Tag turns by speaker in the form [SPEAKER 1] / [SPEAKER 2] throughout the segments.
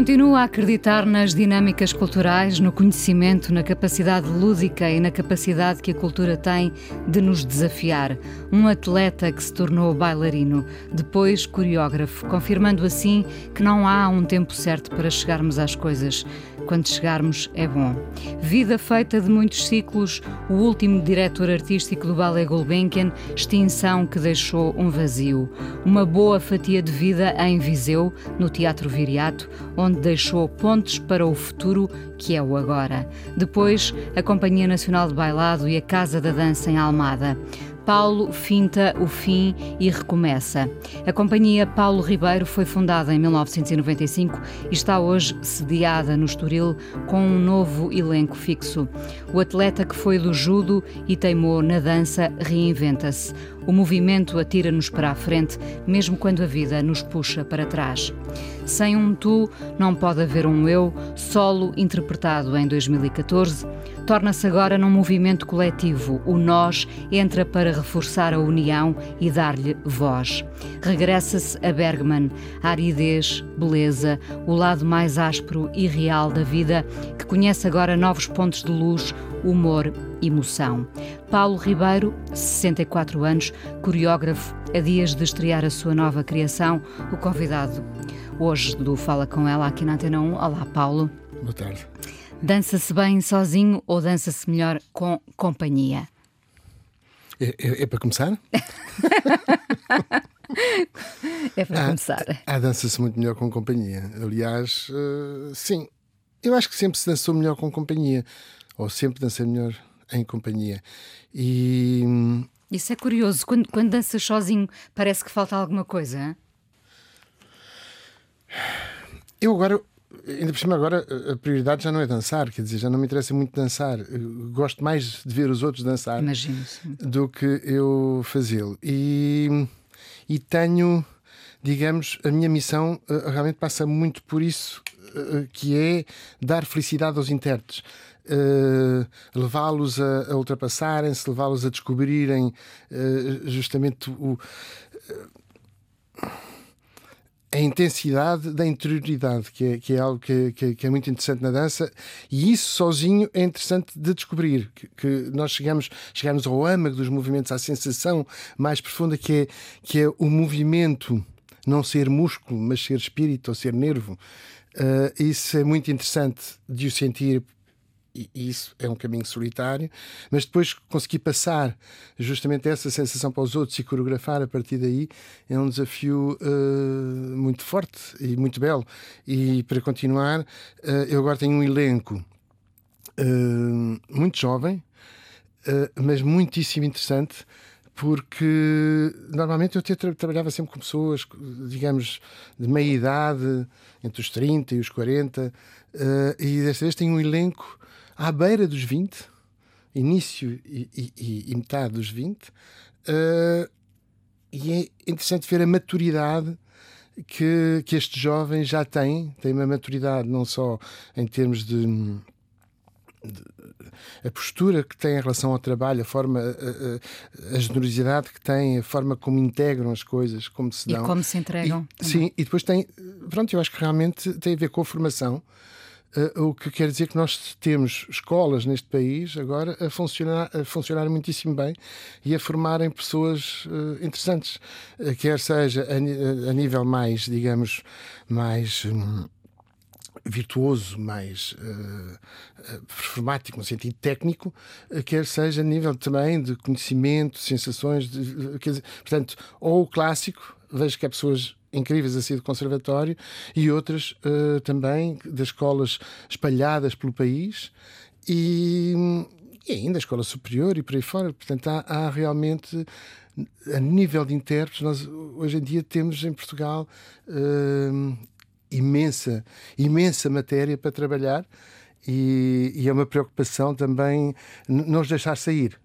[SPEAKER 1] Continua a acreditar nas dinâmicas culturais, no conhecimento, na capacidade lúdica e na capacidade que a cultura tem de nos desafiar. Um atleta que se tornou bailarino, depois coreógrafo, confirmando assim que não há um tempo certo para chegarmos às coisas. Quando chegarmos é bom. Vida feita de muitos ciclos, o último diretor artístico do Ballet Gulbenkian, extinção que deixou um vazio. Uma boa fatia de vida em Viseu, no Teatro Viriato, onde deixou pontes para o futuro que é o agora. Depois, a Companhia Nacional de Bailado e a Casa da Dança em Almada. Paulo finta o fim e recomeça. A companhia Paulo Ribeiro foi fundada em 1995 e está hoje sediada no Estoril com um novo elenco fixo. O atleta que foi do judo e teimou na dança reinventa-se. O movimento atira-nos para a frente, mesmo quando a vida nos puxa para trás. Sem um tu, não pode haver um eu, solo interpretado em 2014 torna-se agora num movimento coletivo. O nós entra para reforçar a união e dar-lhe voz. Regressa-se a Bergman, a aridez, beleza, o lado mais áspero e real da vida, que conhece agora novos pontos de luz, humor, emoção. Paulo Ribeiro, 64 anos, coreógrafo, a dias de estrear a sua nova criação, o convidado hoje do Fala Com Ela aqui na Antena 1. Olá, Paulo.
[SPEAKER 2] Boa tarde.
[SPEAKER 1] Dança-se bem sozinho ou dança-se melhor com companhia?
[SPEAKER 2] É, é, é para começar?
[SPEAKER 1] é para começar.
[SPEAKER 2] Há, dança-se muito melhor com companhia. Aliás, uh, sim, eu acho que sempre se dançou melhor com companhia, ou sempre dancei melhor em companhia. E.
[SPEAKER 1] Isso é curioso. Quando, quando danças sozinho, parece que falta alguma coisa. Hein?
[SPEAKER 2] Eu agora Ainda por cima, agora a prioridade já não é dançar, quer dizer, já não me interessa muito dançar. Eu gosto mais de ver os outros dançar do que eu fazê-lo. E, e tenho, digamos, a minha missão uh, realmente passa muito por isso, uh, que é dar felicidade aos intérpretes. Uh, levá-los a, a ultrapassarem-se, levá-los a descobrirem justamente o a intensidade da interioridade, que é, que é algo que, que, que, é muito interessante na dança, e isso sozinho é interessante de descobrir, que, que, nós chegamos, chegamos ao âmago dos movimentos, à sensação mais profunda que é, que é o movimento não ser músculo, mas ser espírito ou ser nervo. Uh, isso é muito interessante de o sentir e isso é um caminho solitário, mas depois conseguir passar justamente essa sensação para os outros e coreografar a partir daí é um desafio uh, muito forte e muito belo. E para continuar, uh, eu agora tenho um elenco uh, muito jovem, mas muitíssimo interessante porque normalmente eu tra trabalhava sempre com pessoas, digamos, de meia idade, entre os 30 e os 40, uh, e desta vez tenho um elenco à beira dos 20, início e, e, e metade dos 20, uh, eh, e é interessante ver a maturidade que, que estes jovens já têm, têm uma maturidade não só em termos de, de a postura que têm em relação ao trabalho, a forma, a, a, a, generosidade que têm, a forma como integram as coisas, como se dão.
[SPEAKER 1] E como se entregam.
[SPEAKER 2] E, sim, e depois tem, pronto, eu acho que realmente tem a ver com a formação Uh, o que quer dizer que nós temos escolas neste país agora a funcionar, a funcionar muitíssimo bem e a formarem pessoas uh, interessantes, uh, quer seja a, a, nível mais, digamos, mais. Um, virtuoso, mais performático, no sentido técnico, quer seja a nível também de conhecimento, sensações, de, quer dizer, portanto, ou o clássico, vejo que há pessoas incríveis assim do conservatório e outras uh, também das escolas espalhadas pelo país e, e, ainda a escola superior e por aí fora. Portanto, há, há realmente a nível de intérpretes, nós hoje em dia temos em Portugal uh, imensa, imensa matéria para trabalhar e, e é uma preocupação também não os deixar sair.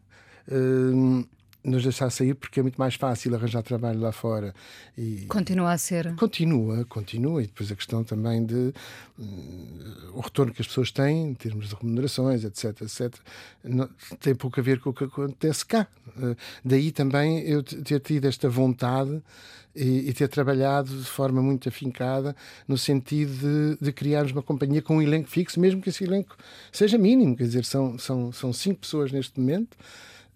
[SPEAKER 2] Uh, nos deixar sair porque é muito mais fácil arranjar trabalho lá fora.
[SPEAKER 1] E continua a ser?
[SPEAKER 2] Continua, continua. E depois a questão também de um, o retorno que as pessoas têm em termos de remunerações, etc, etc, não, tem pouco a ver com o que acontece cá. Uh, daí também eu ter tido esta vontade e, e, ter trabalhado de forma muito afincada no sentido de, de, criarmos uma companhia com um elenco fixo, mesmo que esse elenco seja mínimo, quer dizer, são, são, são cinco pessoas neste momento.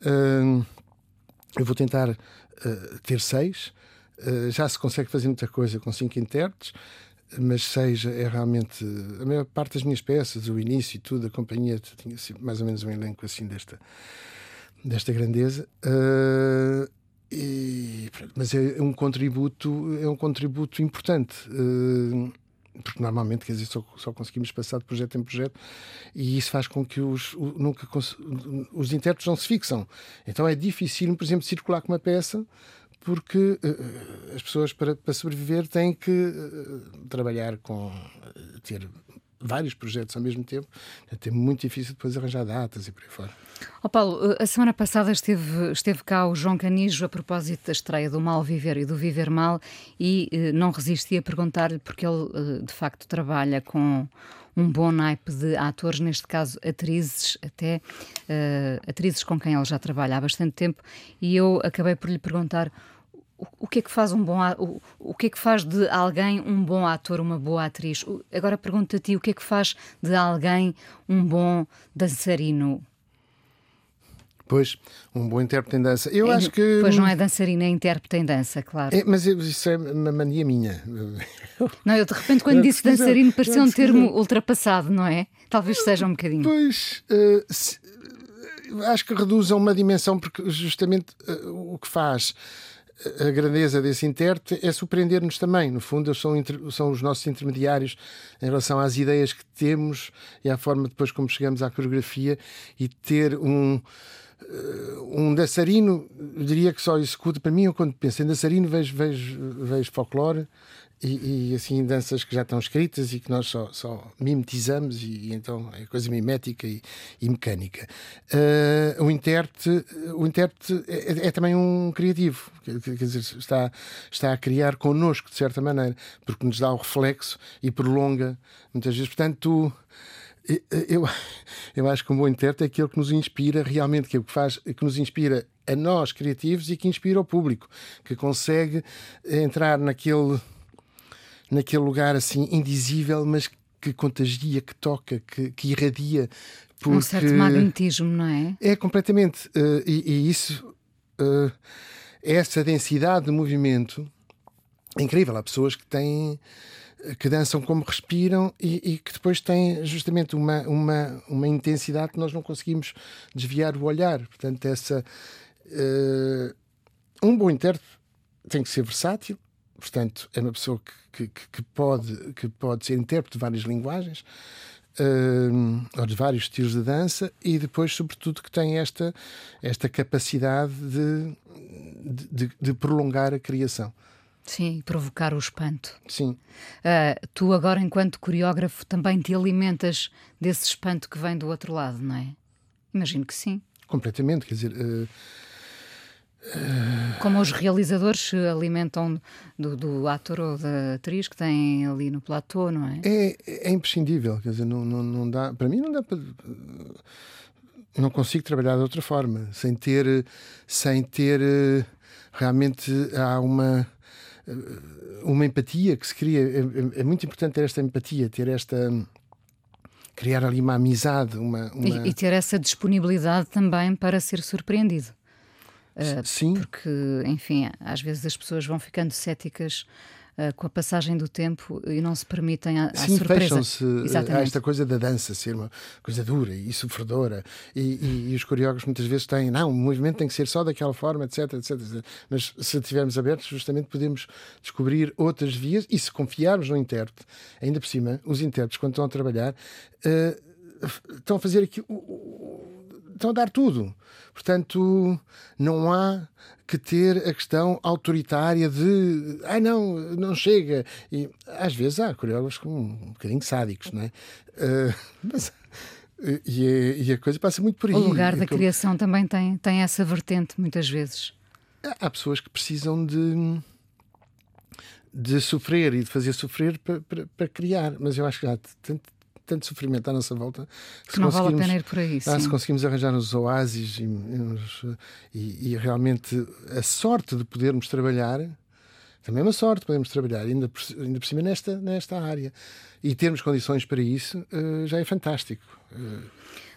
[SPEAKER 2] Uh, eu vou tentar uh, ter seis. Uh, já se consegue fazer muita coisa com cinco intérpretes, mas seis é realmente a maior parte das minhas peças, o início e tudo, a companhia tinha assim, mais ou menos um elenco assim desta, desta grandeza. Uh, e, mas é um contributo é um contributo importante porque normalmente quer dizer, só, só, conseguimos passar de projeto em projeto e isso faz com que os, o, nunca, os intérpretes não se fixam. Então é difícil, por exemplo, circular com uma peça porque uh, as pessoas para, para sobreviver têm que uh, trabalhar com ter vários projetos ao mesmo tempo, é muito difícil depois arranjar datas e por aí fora.
[SPEAKER 1] Oh Paulo, a semana passada esteve, esteve cá o João Canijo a propósito da estreia do Mal Viver e do Viver Mal e eh, não resisti a perguntar-lhe porque ele eh, de facto trabalha com um bom naipe de atores, neste caso atrizes, até eh, atrizes com quem ele já trabalha há bastante tempo, e eu acabei por lhe perguntar o que é que faz um bom o, o que é que faz de alguém um bom ator, uma boa atriz? Agora pergunto a ti, o que é que faz de alguém um bom dançarino?
[SPEAKER 2] Pois, um bom intérprete em dança. Eu é, acho que.
[SPEAKER 1] Pois não é dançarina, é intérprete em dança, claro.
[SPEAKER 2] É, mas isso é uma mania minha.
[SPEAKER 1] Não, eu de repente, quando disse dançarino, pareceu um termo ultrapassado, não é? Talvez seja um bocadinho.
[SPEAKER 2] Pois, uh, se, acho que reduz a uma dimensão, porque justamente uh, o que faz a grandeza desse intérprete é surpreender-nos também. No fundo, eles são, são os nossos intermediários em relação às ideias que temos e à forma depois como chegamos à coreografia e ter um eh, um dançarino, diria que só executa para mim, eu quando penso em dançarino vejo, vejo, vejo folclore e, e, assim danças que já estão escritas e que nós só, só mimetizamos e, e então é coisa mimética e, e mecânica. Uh, o intérprete, o intérprete é, é, também um criativo, quer, quer, dizer, está, está a criar connosco de certa maneira, porque nos dá o reflexo e prolonga muitas vezes. Portanto, eu, eu acho que um bom intérprete é aquele que nos inspira realmente, que é o que faz, que nos inspira a nós criativos e que inspira o público, que consegue entrar naquele naquele lugar assim indizível, mas que contagia, que toca, que, que irradia.
[SPEAKER 1] Porque... Um certo magnetismo, não é?
[SPEAKER 2] É, completamente. Uh, e, e, isso, uh, essa densidade de movimento é incrível. Há pessoas que têm que dançam como respiram e, e, que depois têm justamente uma, uma, uma intensidade que nós não conseguimos desviar o olhar. Portanto, essa uh, um bom intérprete tem que ser versátil, portanto, é uma pessoa que, que, que, pode, que pode ser intérprete de várias linguagens uh, ou de vários estilos de dança e depois, sobretudo, que tem esta, esta capacidade de, de, de prolongar a criação.
[SPEAKER 1] Sim, provocar o espanto.
[SPEAKER 2] Sim.
[SPEAKER 1] Uh, tu, agora, enquanto coreógrafo, também te alimentas desse espanto que vem do outro lado, não é? Imagino que sim.
[SPEAKER 2] Completamente, quer dizer. Uh
[SPEAKER 1] como os realizadores se alimentam do, do, ator ou da atriz que têm ali no platô, não é?
[SPEAKER 2] É, é imprescindível, quer dizer, não, não, não dá, para mim não dá para. Não consigo trabalhar de outra forma, sem ter, sem ter realmente há uma uma empatia que se cria. É, é, é muito importante ter esta empatia, ter esta criar ali uma amizade, uma, uma...
[SPEAKER 1] E, e, ter essa disponibilidade também para ser surpreendido.
[SPEAKER 2] Uh, Sim.
[SPEAKER 1] Porque, enfim, às vezes as pessoas vão ficando céticas uh, com a passagem do tempo e não se permitem a,
[SPEAKER 2] Sim,
[SPEAKER 1] surpresa.
[SPEAKER 2] se a esta coisa da dança ser uma coisa dura e sofredora. E, e, e, os coreógrafos muitas vezes têm, não, o movimento tem que ser só daquela forma, etc, etc, etc. Mas se estivermos abertos, justamente podemos descobrir outras vias e se confiarmos no intérprete, ainda por cima, os intérpretes, quando estão a trabalhar, uh, estão a fazer aqui estão a dar tudo. Portanto, não há que ter a questão autoritária de ah, não, não chega. E às vezes há coreógrafos um bocadinho sádicos, não é? Uh, mas, e, a, e, a, coisa passa muito por aí.
[SPEAKER 1] O lugar da criação também tem, tem essa vertente, muitas vezes.
[SPEAKER 2] Há pessoas que precisam de de sofrer e de fazer sofrer para, para, para criar, mas eu acho que há tanto, tanto sofrimento à nossa volta
[SPEAKER 1] que se não vale a pena ir por aí.
[SPEAKER 2] Ah, se conseguimos arranjar uns oásis e, e, e, realmente a sorte de podermos trabalhar também é uma sorte podermos trabalhar ainda por, ainda por cima nesta, nesta área e termos condições para isso uh, já é fantástico. Uh,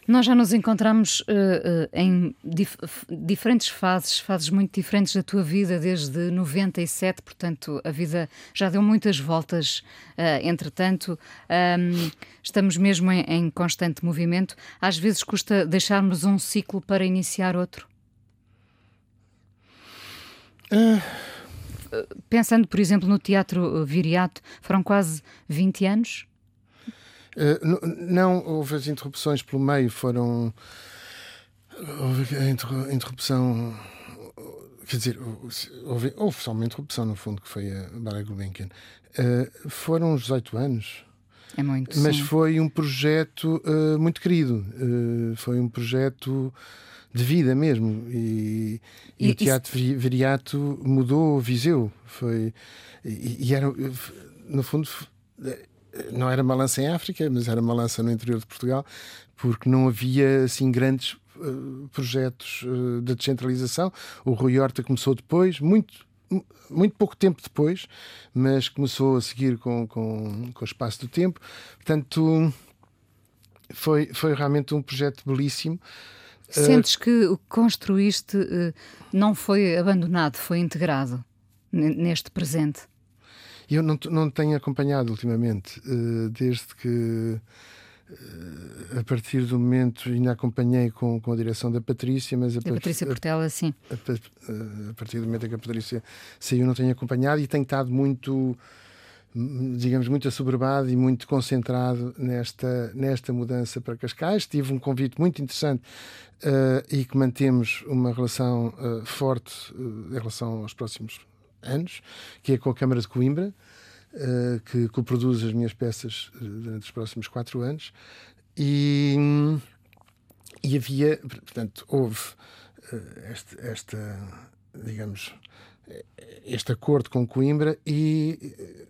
[SPEAKER 1] nós já nos encontramos uh, uh, em dif diferentes fases, fases muito diferentes da tua vida, desde 97, portanto, a vida já deu muitas voltas, uh, entretanto, um, estamos mesmo em, em, constante movimento. Às vezes custa deixarmos um ciclo para iniciar outro. Pensando, por exemplo, no Teatro Viriato, foram quase 20 anos?
[SPEAKER 2] Eh, não, houve as interrupções pelo meio, foram. Houve a interrupção. Quer dizer, houve, houve só uma interrupção, no fundo, que foi a Bárbara Gulbenkian. Uh, foram uns 18 anos.
[SPEAKER 1] É muito.
[SPEAKER 2] Mas
[SPEAKER 1] sim.
[SPEAKER 2] foi um projeto uh, muito querido. Uh, foi um projeto de vida mesmo. E, e, e o Teatro isso... Viriato mudou Viseu. Foi, e, e, era, no fundo, não era uma lança em África, mas era uma lança no interior de Portugal, porque não havia assim grandes uh, projetos uh, de descentralização. O Rui Horta começou depois, muito muito pouco tempo depois, mas começou a seguir com, com, com o espaço do tempo. Portanto, foi, foi realmente um projeto belíssimo.
[SPEAKER 1] Sentes que o que construíste não foi abandonado, foi integrado neste presente?
[SPEAKER 2] Eu não, não tenho acompanhado ultimamente, uh, desde que uh, a partir do momento ainda acompanhei com, com a direção da Patrícia, mas a,
[SPEAKER 1] da Patrícia Portela, sim.
[SPEAKER 2] A, a, a, partir do momento em que a Patrícia saiu, não tenho acompanhado e tenho estado muito digamos, muito assoberbado e muito concentrado nesta, nesta mudança para Cascais. Tive um convite muito interessante uh, e que mantemos uma relação uh, forte uh, em relação aos próximos anos, que é com a Câmara de Coimbra, uh, que coproduz as minhas peças uh, durante os próximos quatro anos. E, e havia, portanto, houve uh, este, esta, digamos, este acordo com Coimbra e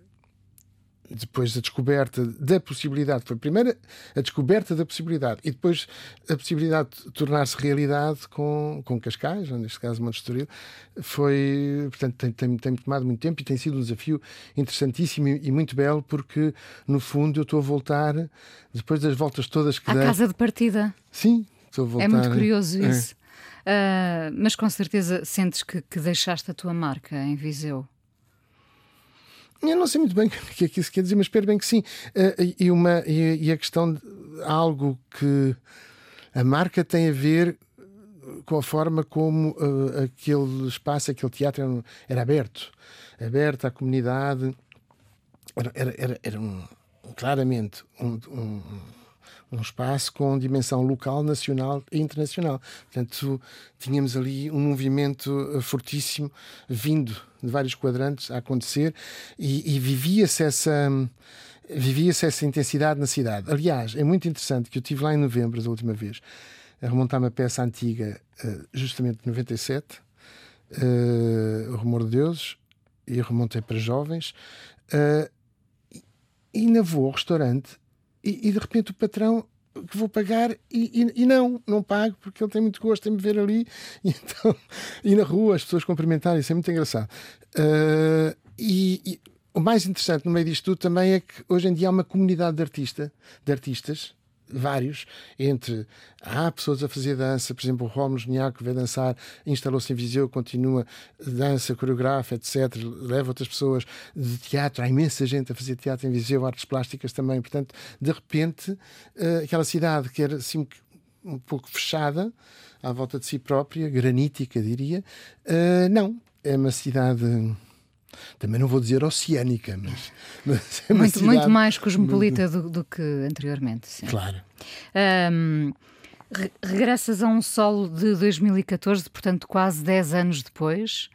[SPEAKER 2] depois a descoberta da possibilidade, foi primeiro a descoberta da possibilidade e depois a possibilidade de tornar-se realidade com, com Cascais, ou neste caso Estoril, foi, portanto, tem, tem, tem tomado muito tempo e tem sido um desafio interessantíssimo e, e, muito belo, porque no fundo eu estou a voltar, depois das voltas todas que
[SPEAKER 1] À
[SPEAKER 2] dei,
[SPEAKER 1] casa de partida.
[SPEAKER 2] Sim, estou a voltar.
[SPEAKER 1] É muito curioso é. isso. É. Uh, mas com certeza sentes que, que deixaste a tua marca em Viseu.
[SPEAKER 2] Eu não sei muito bem o que é que isso quer dizer, mas espero bem que sim. Uh, e, uma, e, a questão de algo que a marca tem a ver com a forma como uh, aquele espaço, aquele teatro era, era, aberto aberto à comunidade. Era, era, era, era um, claramente um, um um espaço com dimensão local, nacional e internacional. Portanto, tínhamos ali um movimento eh, fortíssimo vindo de vários quadrantes a acontecer e, e vivia-se essa vivia-se essa intensidade na cidade. Aliás, é muito interessante que eu estive lá em novembro, da última vez, a remontar uma peça antiga, eh, justamente de 97, uh, O Rumor de Deuses, e remontei para jovens, e ainda vou ao restaurante e, e de repente o patrão que vou pagar e, e, e, não, não pago porque ele tem muito gosto em me ver ali e, então, e na rua as pessoas cumprimentarem, isso é muito engraçado. Uh, e, o mais interessante no meio disto tudo também é que hoje em dia há uma comunidade de, artista, de artistas vários, entre há pessoas a fazer dança, por exemplo, o Romos Niaco vai dançar, instalou-se em Viseu, continua dança, coreografa, etc. Leva outras pessoas de teatro, há imensa gente a fazer teatro em Viseu, artes plásticas também. Portanto, de repente, eh, aquela cidade que era assim um pouco fechada à volta de si própria, granítica, diria, eh, não, é uma cidade também não vou dizer oceânica, mas, mas
[SPEAKER 1] é muito, muito mais cosmopolita do, do, que anteriormente. Sim.
[SPEAKER 2] Claro.
[SPEAKER 1] Um, Re regressas a um solo de 2014, portanto, quase 10 anos depois.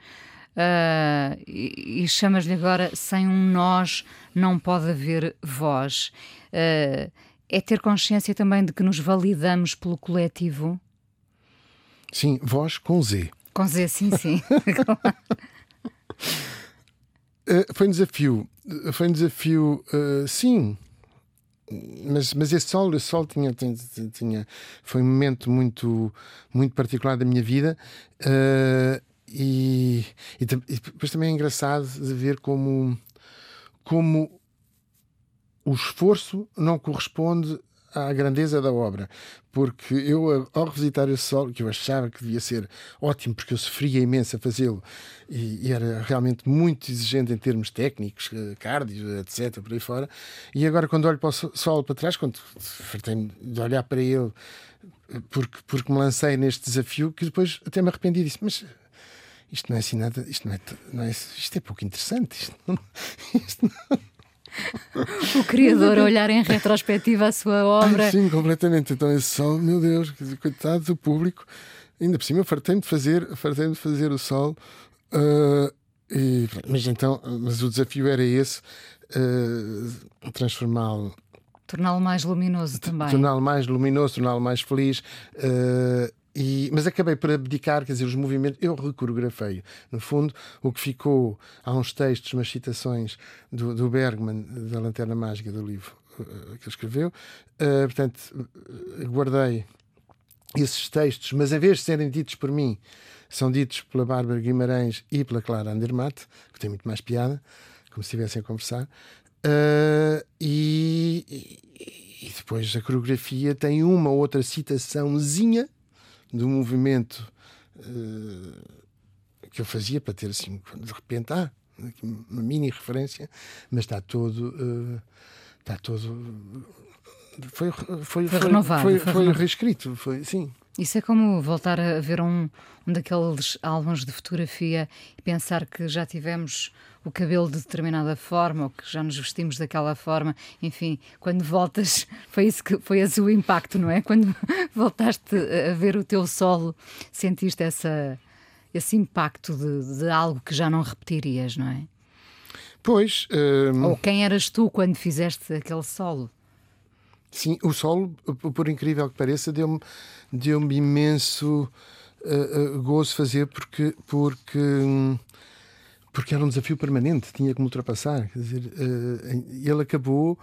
[SPEAKER 1] Uh, e, e chamas-lhe agora sem um nós não pode haver voz. Uh, é ter consciência também de que nos validamos pelo coletivo?
[SPEAKER 2] Sim, voz com Z.
[SPEAKER 1] Com Z, sim, sim.
[SPEAKER 2] uh, foi um desafio. Foi um desafio, sim. Mas, mas esse sol, esse sol tinha, tinha, tinha, foi um momento muito, muito particular da minha vida. Uh, e, e, e, depois também é engraçado de ver como, como o esforço não corresponde à grandeza da obra, porque eu, ao revisitar esse solo, que eu achava que devia ser ótimo, porque eu sofria imenso a fazê-lo e, e, era realmente muito exigente em termos técnicos, eh, cardio, etc., por aí fora. E agora, quando olho para o solo para trás, quando fartei de olhar para ele, porque, porque me lancei neste desafio, que depois até me arrependi disso, mas isto não é assim nada, isto não é, não é isto é pouco interessante. Isto não, isto não...
[SPEAKER 1] O criador a olhar em retrospectiva a sua obra.
[SPEAKER 2] Ai, sim, completamente. Então esse sol, meu Deus, coitado do público. Ainda por cima, fartei-me de fazer, fartei de fazer o sol. Uh, e, mas então, mas o desafio era esse, uh, transformá-lo
[SPEAKER 1] Torná-lo mais luminoso também.
[SPEAKER 2] Torná-lo mais luminoso, torná-lo mais feliz. Uh, e, mas acabei por abdicar, quer dizer, os movimentos, eu recoreografei. No fundo, o que ficou, há uns textos, umas citações do, do Bergman, da Lanterna Mágica, do livro uh, que ele escreveu. Uh, portanto, guardei esses textos, mas em vez de serem ditos por mim, são ditos pela Bárbara Guimarães e pela Clara Andermatt, que tem muito mais piada, como se estivessem a conversar. Uh, e, e, depois a coreografia tem uma outra citaçãozinha do movimento uh, que eu fazia para ter assim, de repente, ah, uma mini referência, mas está todo. Uh, está todo. Foi, foi, foi,
[SPEAKER 1] foi renovado.
[SPEAKER 2] Foi, foi, foi reescrito, foi, sim.
[SPEAKER 1] Isso é como voltar a ver um, um daqueles álbuns de fotografia e pensar que já tivemos o cabelo de determinada forma ou que já nos vestimos daquela forma. Enfim, quando voltas, foi isso que foi esse o impacto, não é? Quando voltaste a ver o teu solo, sentiste essa, esse impacto de, de algo que já não repetirias, não é?
[SPEAKER 2] Pois.
[SPEAKER 1] Um... Ou quem eras tu quando fizeste aquele solo?
[SPEAKER 2] Sim, o solo, por incrível que pareça, deu-me deu imenso uh, uh, gozo fazer porque, porque, porque era um desafio permanente, tinha que me ultrapassar. Quer dizer, uh, ele acabou,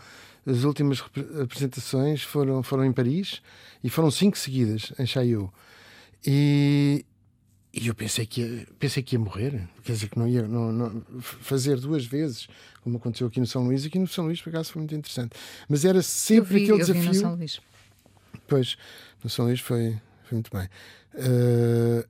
[SPEAKER 2] as últimas apresentações foram, foram em Paris e foram cinco seguidas em Chaillot. E, e eu pensei que ia, pensei que ia morrer, quer dizer, que não ia não, não, fazer duas vezes, como aconteceu aqui no São Luís. Aqui no São Luís, por acaso, foi muito interessante. Mas era sempre vi, aquele desafio. No São Luís. Pois, no São Luís foi, foi muito bem. Uh,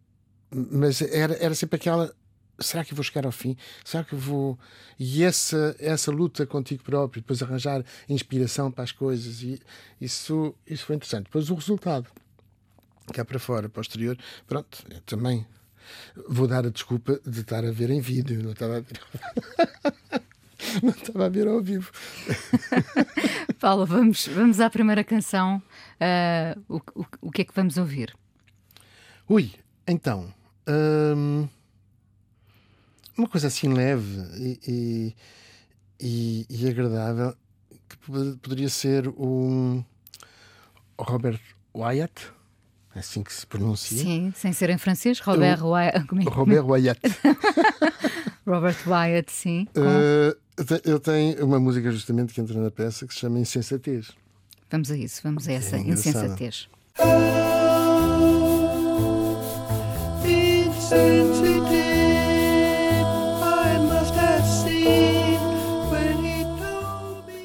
[SPEAKER 2] mas era, era sempre aquela. Será que eu vou chegar ao fim? Será que eu vou. E essa, essa luta contigo próprio, depois arranjar inspiração para as coisas, e isso, isso foi interessante. Depois o resultado cá para fora, posterior, pronto, eu também vou dar a desculpa de estar a ver em vídeo, não estava a ver. não estava a ver ao vivo.
[SPEAKER 1] Paulo, vamos, vamos à primeira canção. Uh, o, o, o que é que vamos ouvir?
[SPEAKER 2] Ui, então. Hum, uma coisa assim leve e, e, e, agradável que poderia ser um Robert Wyatt assim que se pronuncia.
[SPEAKER 1] Sim, sem ser em francês, Robert eu, Wyatt.
[SPEAKER 2] É Robert Wyatt.
[SPEAKER 1] Robert Wyatt, sim.
[SPEAKER 2] Uh, eu tenho uma música justamente que entra na peça que se chama Insensatez.
[SPEAKER 1] Vamos a isso, vamos a é essa é insensatez.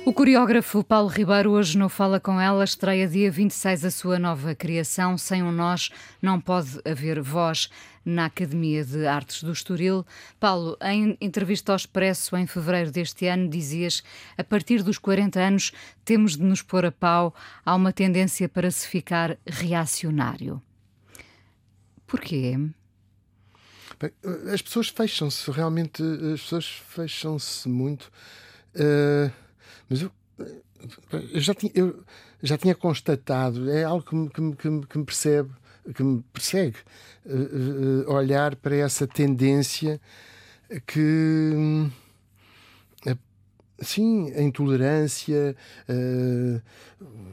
[SPEAKER 1] O coreógrafo Paulo Ribeiro hoje no Fala Com Ela estreia dia 26 a sua nova criação Sem um Nós Não Pode Haver Voz na Academia de Artes do Estoril. Paulo, em entrevista ao Expresso em fevereiro deste ano, dizias a partir dos 40 anos temos de nos pôr a pau, há uma tendência para se ficar reacionário. Porquê?
[SPEAKER 2] Bem, as pessoas fecham-se, realmente, as pessoas fecham-se muito. Uh mas eu, eu já tinha, eu já tinha constatado, é algo que me, que me, que me, que me percebe, que me persegue, uh, uh, olhar para essa tendência que. Sim, a intolerância, uh,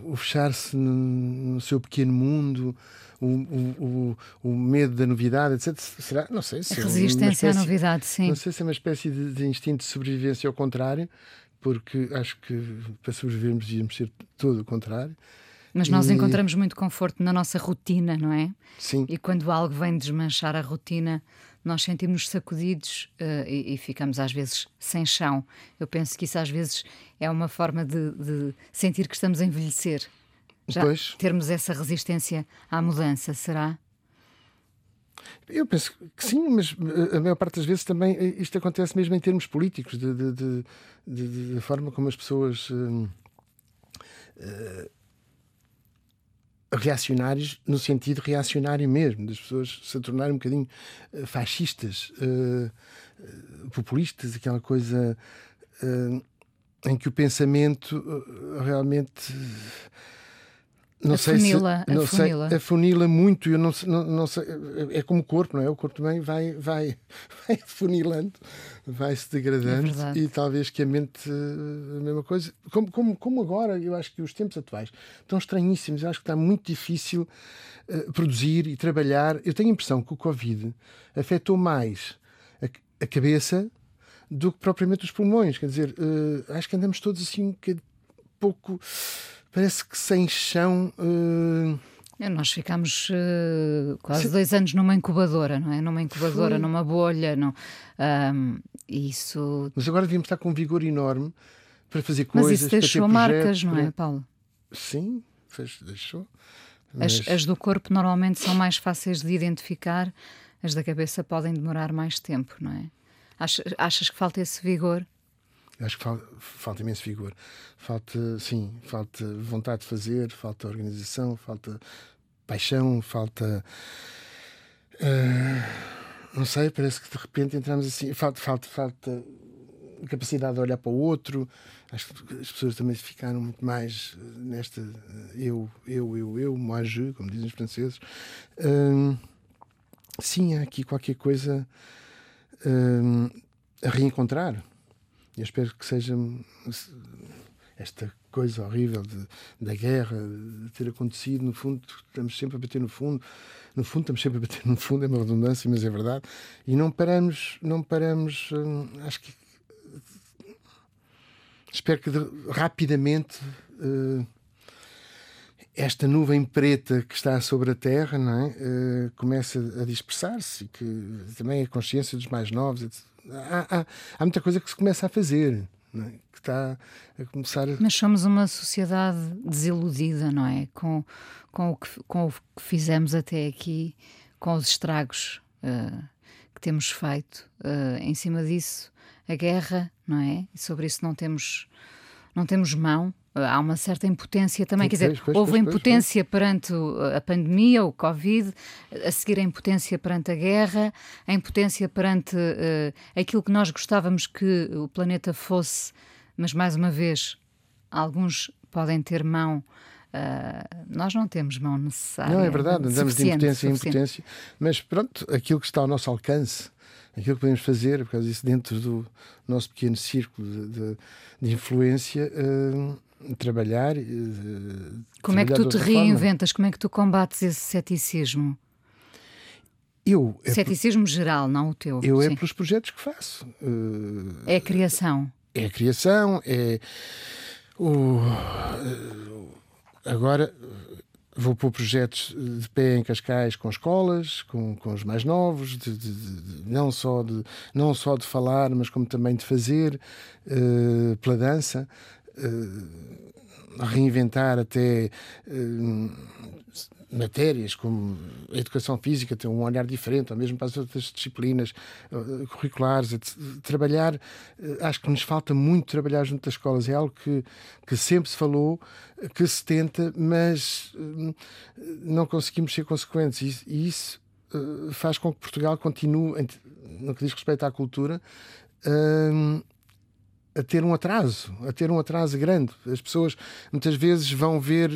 [SPEAKER 2] o fechar-se no, no, seu pequeno mundo, o, o, o, o, medo da novidade, etc. Será? Não sei se.
[SPEAKER 1] A resistência espécie, à novidade, sim.
[SPEAKER 2] Não sei se é uma espécie de, de instinto de sobrevivência ao contrário, porque acho que para sobrevivermos íamos ser todo o contrário.
[SPEAKER 1] Mas nós e... encontramos muito conforto na nossa rotina, não é?
[SPEAKER 2] Sim.
[SPEAKER 1] E quando algo vem desmanchar a rotina, nós sentimos-nos sacudidos uh, e, e, ficamos às vezes sem chão. Eu penso que isso às vezes é uma forma de, de sentir que estamos a envelhecer. Já
[SPEAKER 2] pois.
[SPEAKER 1] termos essa resistência à mudança, será?
[SPEAKER 2] Eu penso que sim, mas eh, a maior parte das vezes também eh, isto acontece mesmo em termos políticos, de, de, de, de, de forma como as pessoas. Uh, uh, no sentido reacionário mesmo, das pessoas se tornarem um bocadinho uh, fascistas, uh, uh, populistas, aquela coisa em que o pensamento realmente
[SPEAKER 1] não afunila, sei se, não afunila.
[SPEAKER 2] Sei, afunila muito, eu não, não, não sei, é como o corpo, não é? O corpo também vai, vai, vai afunilando, vai se degradando
[SPEAKER 1] é
[SPEAKER 2] e talvez que a mente a mesma coisa. Como, como, como agora, eu acho que os tempos atuais estão estranhíssimos, eu acho que está muito difícil uh, produzir e trabalhar. Eu tenho a impressão que o Covid afetou mais a, a cabeça do que propriamente os pulmões. Quer dizer, uh, acho que andamos todos assim um pouco parece que sem chão. Uh...
[SPEAKER 1] Nós ficámos uh, quase Sim. dois anos numa incubadora, não é? Numa incubadora, Foi. numa bolha. Não, um, isso...
[SPEAKER 2] Mas agora devíamos estar com um vigor enorme para fazer coisas.
[SPEAKER 1] Mas isso deixou marcas, não é, Paulo?
[SPEAKER 2] Sim, fez, deixou.
[SPEAKER 1] Mas... As, as, do corpo normalmente são mais fáceis de identificar, as da cabeça podem demorar mais tempo, não é? Achas, achas que falta esse vigor?
[SPEAKER 2] Acho que falta, falta imenso vigor. Falta, sim, falta vontade de fazer, falta organização, falta paixão, falta. Uh, não sei, parece que de repente entramos assim. Falta, falta, falta capacidade de olhar para o outro. Acho que as pessoas também ficaram muito mais nesta eu, eu, eu, eu, moi je, como dizem os franceses. Uh, sim, há aqui qualquer coisa a reencontrar. Eu espero que seja esta coisa horrível de, da guerra de ter acontecido. No fundo, estamos sempre a bater no fundo. No fundo, estamos sempre a bater no fundo, é uma redundância, mas é verdade. E não paramos, não paramos. Hum, acho que. Espero que de, rapidamente. Uh, esta nuvem preta que está sobre a Terra não é? Uh, começa a dispersar-se que também a consciência dos mais novos há, há, há muita coisa que se começa a fazer. É? que está a começar.
[SPEAKER 1] Mas somos uma sociedade desiludida, não é? Com, com, o, que, com o que fizemos até aqui, com os estragos uh, que temos feito. Uh, em cima disso, a guerra, não é? E sobre isso não temos, não temos mão há uma certa impotência também. Quer dizer, pois, houve pois, impotência pois, perante a pandemia, o Covid, a seguir a impotência perante a guerra, a impotência perante uh, aquilo que nós gostávamos que o planeta fosse, mas mais uma vez, alguns podem ter mão. Uh, nós não temos mão necessária.
[SPEAKER 2] Não, é verdade, andamos de impotência em impotência, mas pronto, aquilo que está ao nosso alcance, aquilo que podemos fazer, por causa disso, dentro do nosso pequeno círculo de, de, de influência, uh, trabalhar. Uh,
[SPEAKER 1] Como é que tu te reinventas? Forma. Como é que tu combates esse ceticismo?
[SPEAKER 2] Eu,
[SPEAKER 1] é Ceticismo por... geral, não o teu.
[SPEAKER 2] Eu é Sim. é pelos projetos que faço.
[SPEAKER 1] Uh, é a criação.
[SPEAKER 2] É a criação, é o. Agora vou pôr projetos de pé em Cascais com escolas, com, com os mais novos, de, de, de, não, só de, não só de falar, mas como também de fazer, uh, pela dança. Eh, reinventar até uh, matérias como a educação física tem um olhar diferente, ou mesmo para as outras disciplinas uh, curriculares, trabalhar, acho que nos falta muito trabalhar junto das escolas, é algo que, que sempre se falou, que se tenta, mas não conseguimos ser consequentes. E, isso faz com que Portugal continue, no que diz respeito à cultura, a ter um atraso, a ter um atraso grande. As pessoas muitas vezes vão ver,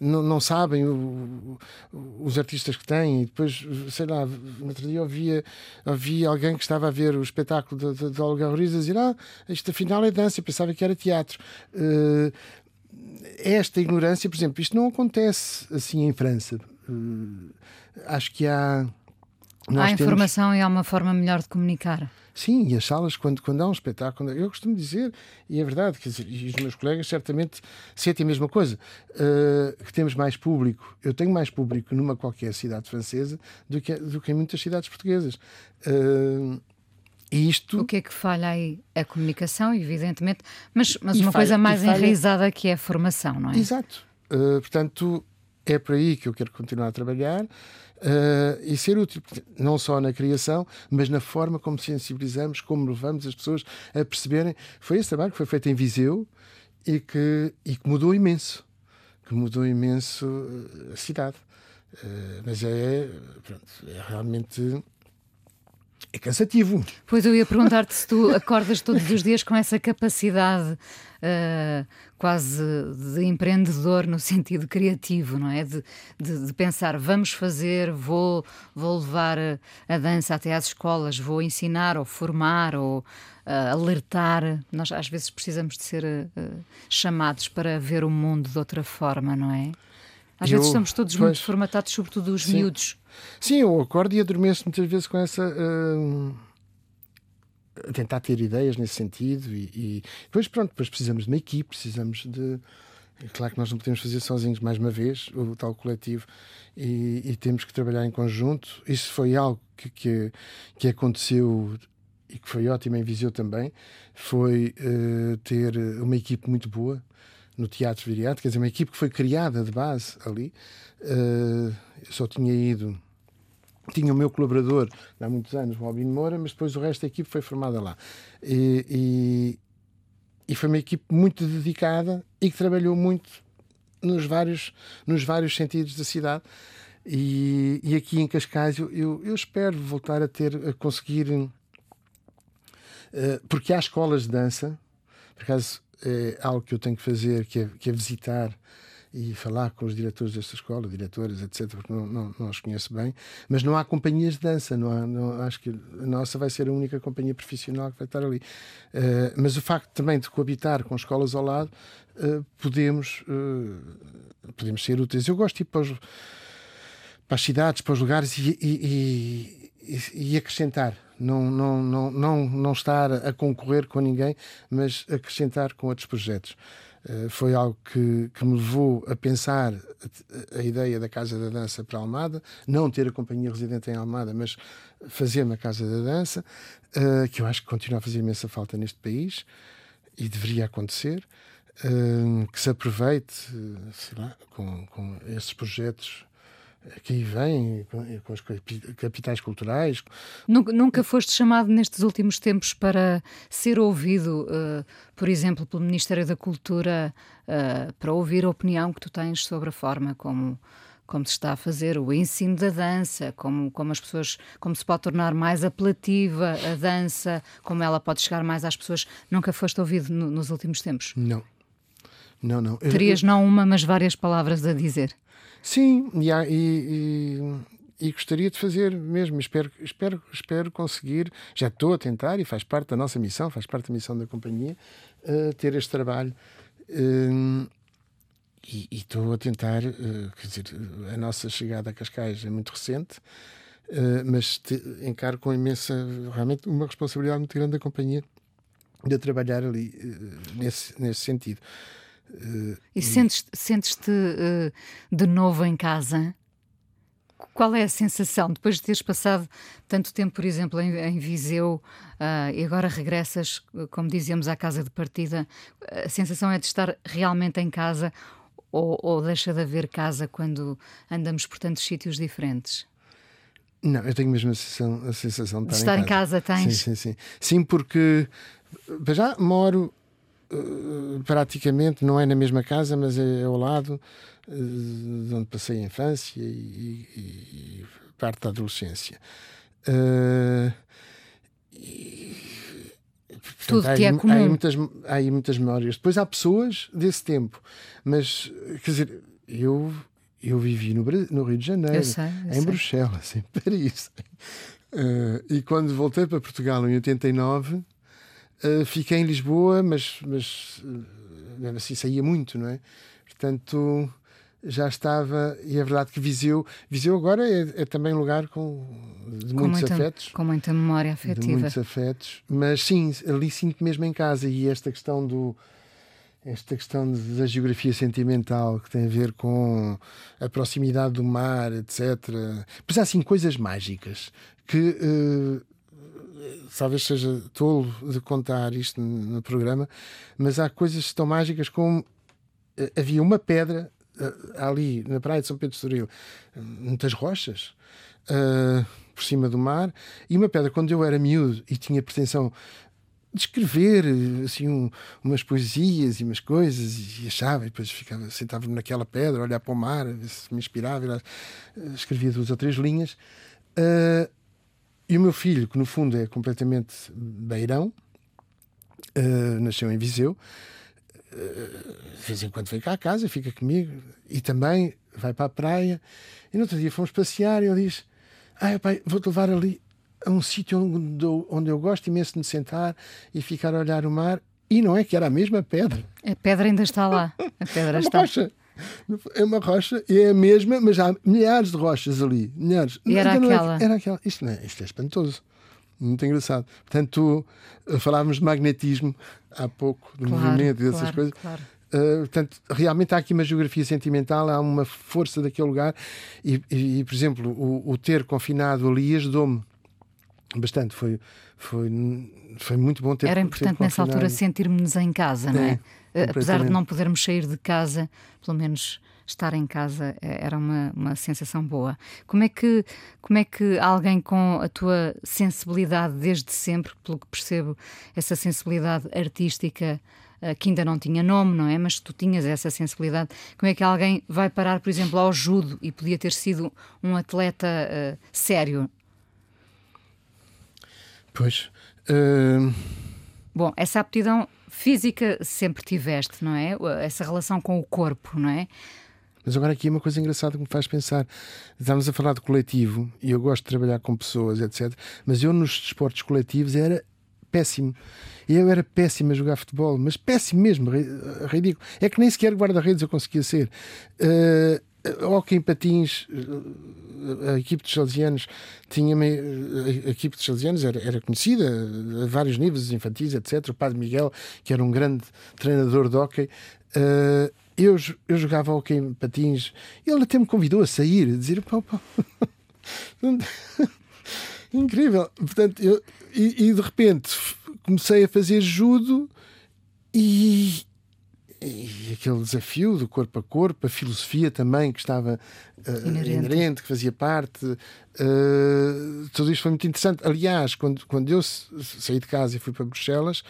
[SPEAKER 2] não, não sabem o, o, os artistas que têm, e depois, sei lá, no outro dia ouvia alguém que estava a ver o espetáculo de, de, de Olga Ruiz a dizer: Ah, isto afinal é dança, eu pensava que era teatro. Uh, esta ignorância, por exemplo, isto não acontece assim em França. Uh, acho que há.
[SPEAKER 1] Há informação temos... e há uma forma melhor de comunicar.
[SPEAKER 2] Sim, e as salas, quando, quando há um espetáculo, eu costumo dizer, e é verdade, quer dizer, e os meus colegas certamente sentem a mesma coisa, uh, que temos mais público. Eu tenho mais público numa qualquer cidade francesa do que, do que em muitas cidades portuguesas. Uh, isto...
[SPEAKER 1] O que é que falha aí? A comunicação, evidentemente, mas, mas uma falha, coisa mais falha... enraizada que é a formação, não é?
[SPEAKER 2] Exato. Uh, portanto, é por aí que eu quero continuar a trabalhar uh, e ser útil, não só na criação, mas na forma como sensibilizamos, como levamos as pessoas a perceberem. Foi esse trabalho que foi feito em Viseu e que, e que mudou imenso, que mudou imenso eh, a cidade. Uh, mas é, pronto, é realmente é cansativo.
[SPEAKER 1] Pois eu ia perguntar-te se tu acordas todos os dias com essa capacidade uh, quase de empreendedor no sentido criativo, não é? De, de, de, pensar, vamos fazer, vou, vou levar a dança até às escolas, vou ensinar ou formar ou uh, alertar. Nós às vezes precisamos de ser uh, chamados para ver o mundo de outra forma, não é? Às eu, vezes estamos todos pois, muito formatados, sobretudo os
[SPEAKER 2] sim.
[SPEAKER 1] miúdos.
[SPEAKER 2] Sim, eu acordo e adormeço muitas vezes com essa. Uh, tentar ter ideias nesse sentido e, e, depois pronto, depois precisamos de uma equipe, precisamos de. Claro que nós não podemos fazer sozinhos, mais uma vez, o tal coletivo, e, e temos que trabalhar em conjunto. Isso foi algo que, que, que aconteceu e que foi ótimo em Viseu também, foi uh, ter uma equipe muito boa no Teatro Viriato, quer dizer, uma equipe que foi criada de base ali. Uh, eu só tinha ido. Tinha o meu colaborador há muitos anos, o Albino Moura, mas depois o resto da equipe foi formada lá. E, e, e foi uma equipe muito dedicada e que trabalhou muito nos vários, nos vários sentidos da cidade. E, e aqui em Cascais eu, eu, eu, espero voltar a ter, a conseguir. Uh, porque há escolas de dança, por acaso é algo que eu tenho que fazer, que é, que é visitar e falar com os diretores desta escola, diretoras, etc., porque não, não, não os conheço bem, mas não há companhias de dança, não, há, não acho que a nossa vai ser a única companhia profissional que vai estar ali. Uh, mas o facto também de coabitar com escolas ao lado, uh, podemos, uh, podemos ser úteis. Eu gosto de ir para, os, para as cidades, para os lugares e, e, e, e acrescentar não, não, não, não, não estar a concorrer com ninguém, mas acrescentar com outros projetos. Uh, foi algo que, que me levou a pensar a, ideia da Casa da Dança para Almada, não ter a companhia residente em Almada, mas fazer uma Casa da Dança, uh, que eu acho que continua a fazer imensa falta neste país e deveria acontecer. Uh, que se aproveite lá, com, com esses projetos aí vem com as capitais culturais.
[SPEAKER 1] Nunca, nunca foste chamado nestes últimos tempos para ser ouvido, uh, por exemplo, pelo Ministério da Cultura, uh, para ouvir a opinião que tu tens sobre a forma como como se está a fazer o ensino da dança, como, como as pessoas, como se pode tornar mais apelativa a dança, como ela pode chegar mais às pessoas. Nunca foste ouvido no, nos últimos tempos?
[SPEAKER 2] Não. Não, não.
[SPEAKER 1] Terias não uma, mas várias palavras a dizer.
[SPEAKER 2] Sim, e, e, e, gostaria de fazer mesmo. Espero, espero, espero conseguir. Já estou a tentar e faz parte da nossa missão, faz parte da missão da companhia, uh, ter este trabalho. Uh, e, estou a tentar, uh, quer dizer, a nossa chegada a Cascais é muito recente, mas te, encaro com imensa, realmente, uma responsabilidade muito grande da companhia de trabalhar ali nesse, nesse sentido.
[SPEAKER 1] E sentes-te sentes uh, de novo em casa? Qual é a sensação depois de teres passado tanto tempo, por exemplo, em, em Viseu uh, e agora regressas, como dizíamos, à casa de partida? A sensação é de estar realmente em casa ou, ou deixa de haver casa quando andamos por tantos sítios diferentes?
[SPEAKER 2] Não, eu tenho mesmo a sensação, a sensação de,
[SPEAKER 1] de estar,
[SPEAKER 2] em
[SPEAKER 1] casa.
[SPEAKER 2] casa.
[SPEAKER 1] Tens?
[SPEAKER 2] Sim, sim, sim. Sim, porque já moro eh, praticamente não é na mesma casa, mas é ao lado uh, de onde passei a infância e, e, parte da adolescência. Uh, e,
[SPEAKER 1] Tudo
[SPEAKER 2] há,
[SPEAKER 1] que é comum.
[SPEAKER 2] Há aí, muitas, há aí muitas memórias. Depois há pessoas desse tempo, mas quer dizer, eu, eu vivi no, no Rio de Janeiro,
[SPEAKER 1] Eu sei, eu
[SPEAKER 2] em
[SPEAKER 1] sei.
[SPEAKER 2] Bruxelas, em Paris. Eh, e quando voltei para Portugal em 89, eh, fiquei em Lisboa, mas, mas eh, mesmo assim saía muito, não é? Portanto, já estava. E é verdade que Viseu, Viseu agora é, é também um lugar com, de
[SPEAKER 1] Com
[SPEAKER 2] muitos
[SPEAKER 1] muita,
[SPEAKER 2] afetos.
[SPEAKER 1] com muita memória
[SPEAKER 2] De
[SPEAKER 1] afetiva.
[SPEAKER 2] muitos afetos, mas sim, ali sinto mesmo em casa e esta questão do esta questão da geografia sentimental que tem a ver com a proximidade do mar, etc. Pois há assim coisas mágicas que eh, talvez seja tolo de contar isto no programa, mas há coisas tão mágicas como eh, havia uma pedra eh, ali na praia de São Pedro de Estoril, muitas rochas eh, por cima do mar, e uma pedra quando eu era miúdo e tinha pretensão de escrever assim um- umas poesias e umas coisas e achava e depois ficava sentava-me naquela pedra olhar para o mar ver se me inspirava escrevia duas ou três linhas Eh, e o meu filho que no fundo é completamente beirão eh, nasceu em Viseu eh, de vez em quando vem cá a casa fica comigo e também vai para a praia e no outro dia fomos passear e ele diz ah pai, vou-te levar ali a um sítio onde, eu- onde eu gosto imenso de me sentar e ficar a olhar o mar. E não é que era a mesma pedra.
[SPEAKER 1] A pedra ainda está lá. A pedra está.
[SPEAKER 2] rocha. É uma rocha é a mesma, mas há milhares de rochas ali. Milhares.
[SPEAKER 1] E era
[SPEAKER 2] não é
[SPEAKER 1] aquela.
[SPEAKER 2] que- era aquela. Isto, não é, isto é espantoso. Muito engraçado. Portanto, eh, falávamos de magnetismo há pouco, de
[SPEAKER 1] Claro,
[SPEAKER 2] movimento e dessas
[SPEAKER 1] claro,
[SPEAKER 2] coisas.
[SPEAKER 1] claro.
[SPEAKER 2] Uh, portanto, realmente há aqui uma geografia sentimental, há uma força daquele lugar e, e, e, por exemplo, o, o ter confinado ali ajudou-me bastante. Foi, foi, foi muito bom ter
[SPEAKER 1] Era
[SPEAKER 2] ter
[SPEAKER 1] importante nessa
[SPEAKER 2] confinado.
[SPEAKER 1] altura sentirmos-nos em casa, não é? Eh, Apesar de não podermos sair de casa, pelo menos estar em casa eh, era uma, uma sensação boa. Como é, que, como é que alguém com a tua sensibilidade desde sempre, pelo que percebo, essa sensibilidade artística eh, que ainda não tinha nome, não é? Mas tu tinhas essa sensibilidade. Como é que alguém vai parar, por exemplo, ao judo e podia ter sido um atleta eh, sério?
[SPEAKER 2] Pois. uh,
[SPEAKER 1] Bom, essa aptidão física sempre tiveste, não é? Essa relação com o corpo, não é?
[SPEAKER 2] Mas agora aqui é uma coisa engraçada que me faz pensar. Estávamos a falar de coletivo e eu gosto de trabalhar com pessoas, etc. Mas eu nos desportos coletivos era péssimo. Eu era péssimo a jogar futebol, mas péssimo mesmo, ri- ridículo. É que nem sequer guarda-redes eu conseguia ser. Uh, Hockey em patins, uh, a equipe de salesianos tinha a equipe de salesianos era, era conhecida a vários níveis, infantis, etc. O Padre Miguel, que era um grande treinador de hockey, uh, eu, eu jogava hockey em patins ele até me convidou a sair, a dizer: pá, pá. Incrível. Portanto, eu, e, e de repente comecei a fazer judo e, e aquele desafio do corpo a corpo, a filosofia também que estava uh,
[SPEAKER 1] Inerente.
[SPEAKER 2] inerente. que fazia parte, uh, tudo isto foi muito interessante. Aliás, quando, quando eu saí de casa e fui para Bruxelas,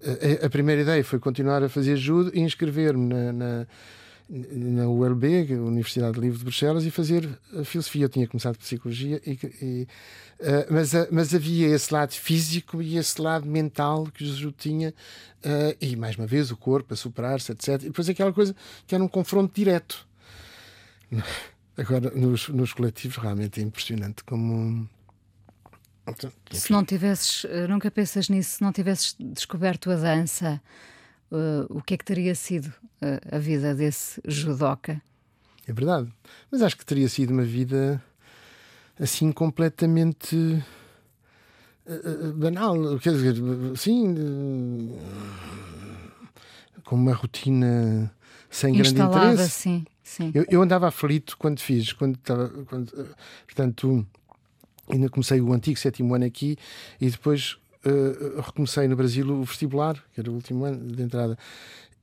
[SPEAKER 2] uh, a, a primeira ideia foi continuar a fazer judo e inscrever-me na, na na ULB, a Universidade Livre de Bruxelas, e fazer filosofia. Eu tinha começado psicologia, e, e, uh, mas, mas havia esse lado físico e esse lado mental que Jesus tinha, uh, e mais uma vez o corpo a superar-se, etc. E depois aquela coisa que era um confronto direto. Agora, nos, nos coletivos, realmente é impressionante como.
[SPEAKER 1] Se não tivesses, eh, nunca pensas nisso, se não tivesses descoberto a dança, uh, o que é que teria sido uh, a vida desse judoca?
[SPEAKER 2] É verdade. Mas acho que teria sido uma vida assim completamente uh, banal. Quer dizer, sim, com uma rotina sem grande
[SPEAKER 1] Instalada,
[SPEAKER 2] interesse.
[SPEAKER 1] sim, sim.
[SPEAKER 2] Eu, eu andava aflito quando fiz, quando estava. Quando, portanto, ainda comecei o antigo sétimo ano aqui e depois uh, recomecei no Brasil o vestibular, que era o último ano de entrada.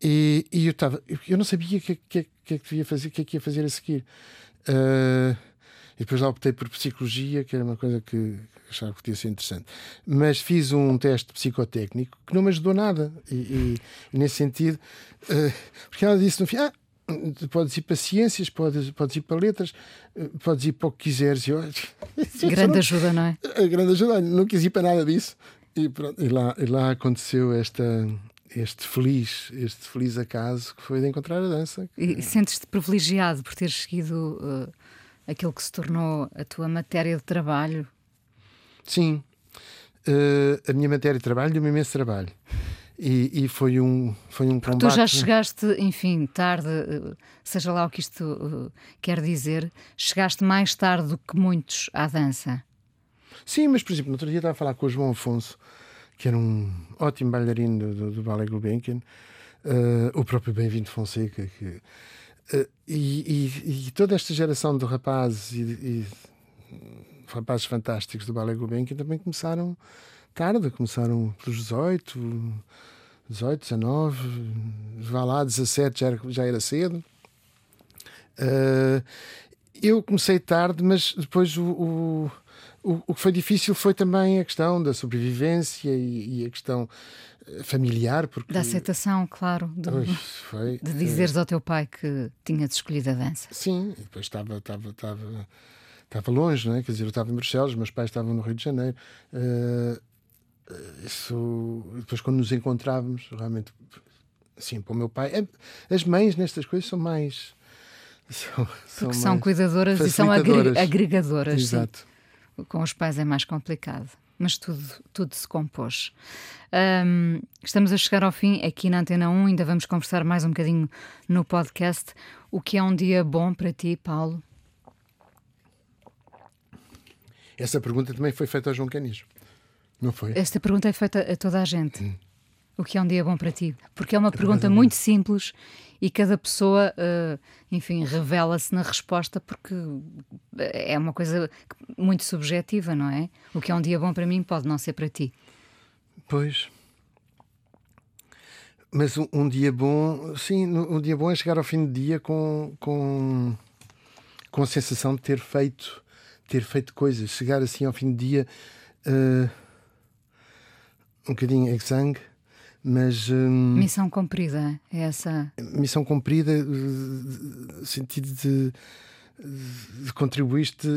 [SPEAKER 2] E, e eu estava, eu não sabia o que, que, que, é que devia fazer, o que é que ia fazer a seguir. Uh, e depois lá optei por psicologia, que era uma coisa que achava que podia ser interessante. Mas fiz um teste psicotécnico que não me ajudou nada. E, e, e nesse sentido, uh, porque ela disse no fim: ah, podes ir para ciências, podes, podes ir para letras, podes ir para o que quiseres. Eu,
[SPEAKER 1] grande não, ajuda, não é?
[SPEAKER 2] Grande ajuda, não quis ir para nada disso. E, pronto, e, lá, e lá aconteceu esta, este feliz, este feliz acaso que foi de encontrar a dança.
[SPEAKER 1] E sentes-te privilegiado por teres seguido uh, aquilo que se tornou a tua matéria de trabalho?
[SPEAKER 2] Sim. Uh, a minha matéria de trabalho deu-me imenso trabalho. E, e, foi um, foi um
[SPEAKER 1] Porque
[SPEAKER 2] combate.
[SPEAKER 1] Tu já chegaste, enfim, tarde, uh, seja lá o que isto quer dizer, chegaste mais tarde do que muitos à dança.
[SPEAKER 2] Sim, mas por exemplo, no outro dia estava a falar com o João Afonso, que era um ótimo bailarino do, do, do Ballet Gulbenkian, uh, o próprio Bem-vindo Fonseca, que, uh, e, e, e, toda esta geração de rapazes e, e rapazes fantásticos do Ballet Gulbenkian também começaram tarde, começaram pelos 18, 18, 19, vá lá, 17 já era, já era cedo. Uh, eu comecei tarde, mas depois o, o o, o que foi difícil foi também a questão da sobrevivência e, e a questão eh, familiar. Porque...
[SPEAKER 1] Da aceitação, claro, de, foi, de dizeres ao teu pai que tinhas escolhido a dança.
[SPEAKER 2] Sim, e depois estava, estava, estava, estava longe, não é? quer dizer, eu estava em Bruxelas, meus pais estavam no Rio de Janeiro. Uh, isso, depois, quando nos encontrávamos, realmente, assim, para o meu pai, as mães nestas coisas são mais.
[SPEAKER 1] São, Porque são, são cuidadoras e são agregadoras.
[SPEAKER 2] Exato. Sim
[SPEAKER 1] com os pais é mais complicado, mas tudo, tudo se compôs. Um, estamos a chegar ao fim aqui na Antena 1, ainda vamos conversar mais um bocadinho no podcast. O que é um dia bom para ti, Paulo?
[SPEAKER 2] Essa pergunta também foi feita ao João Canis, não foi?
[SPEAKER 1] Esta pergunta é feita a toda a gente. Hum. O que é um dia bom para ti? Porque é uma pergunta muito simples e cada pessoa, uh, enfim, revela-se na resposta porque é uma coisa muito subjetiva, não é? O que é um dia bom para mim pode não ser para ti.
[SPEAKER 2] Pois. Mas um, um dia bom, sim, um dia bom é chegar ao fim do dia com, com, com a sensação de ter feito, ter feito coisas, chegar assim ao fim do dia uh, um bocadinho exangue mas. Hum,
[SPEAKER 1] missão cumprida, é essa.
[SPEAKER 2] Missão cumprida, sentido de, de contribuíste,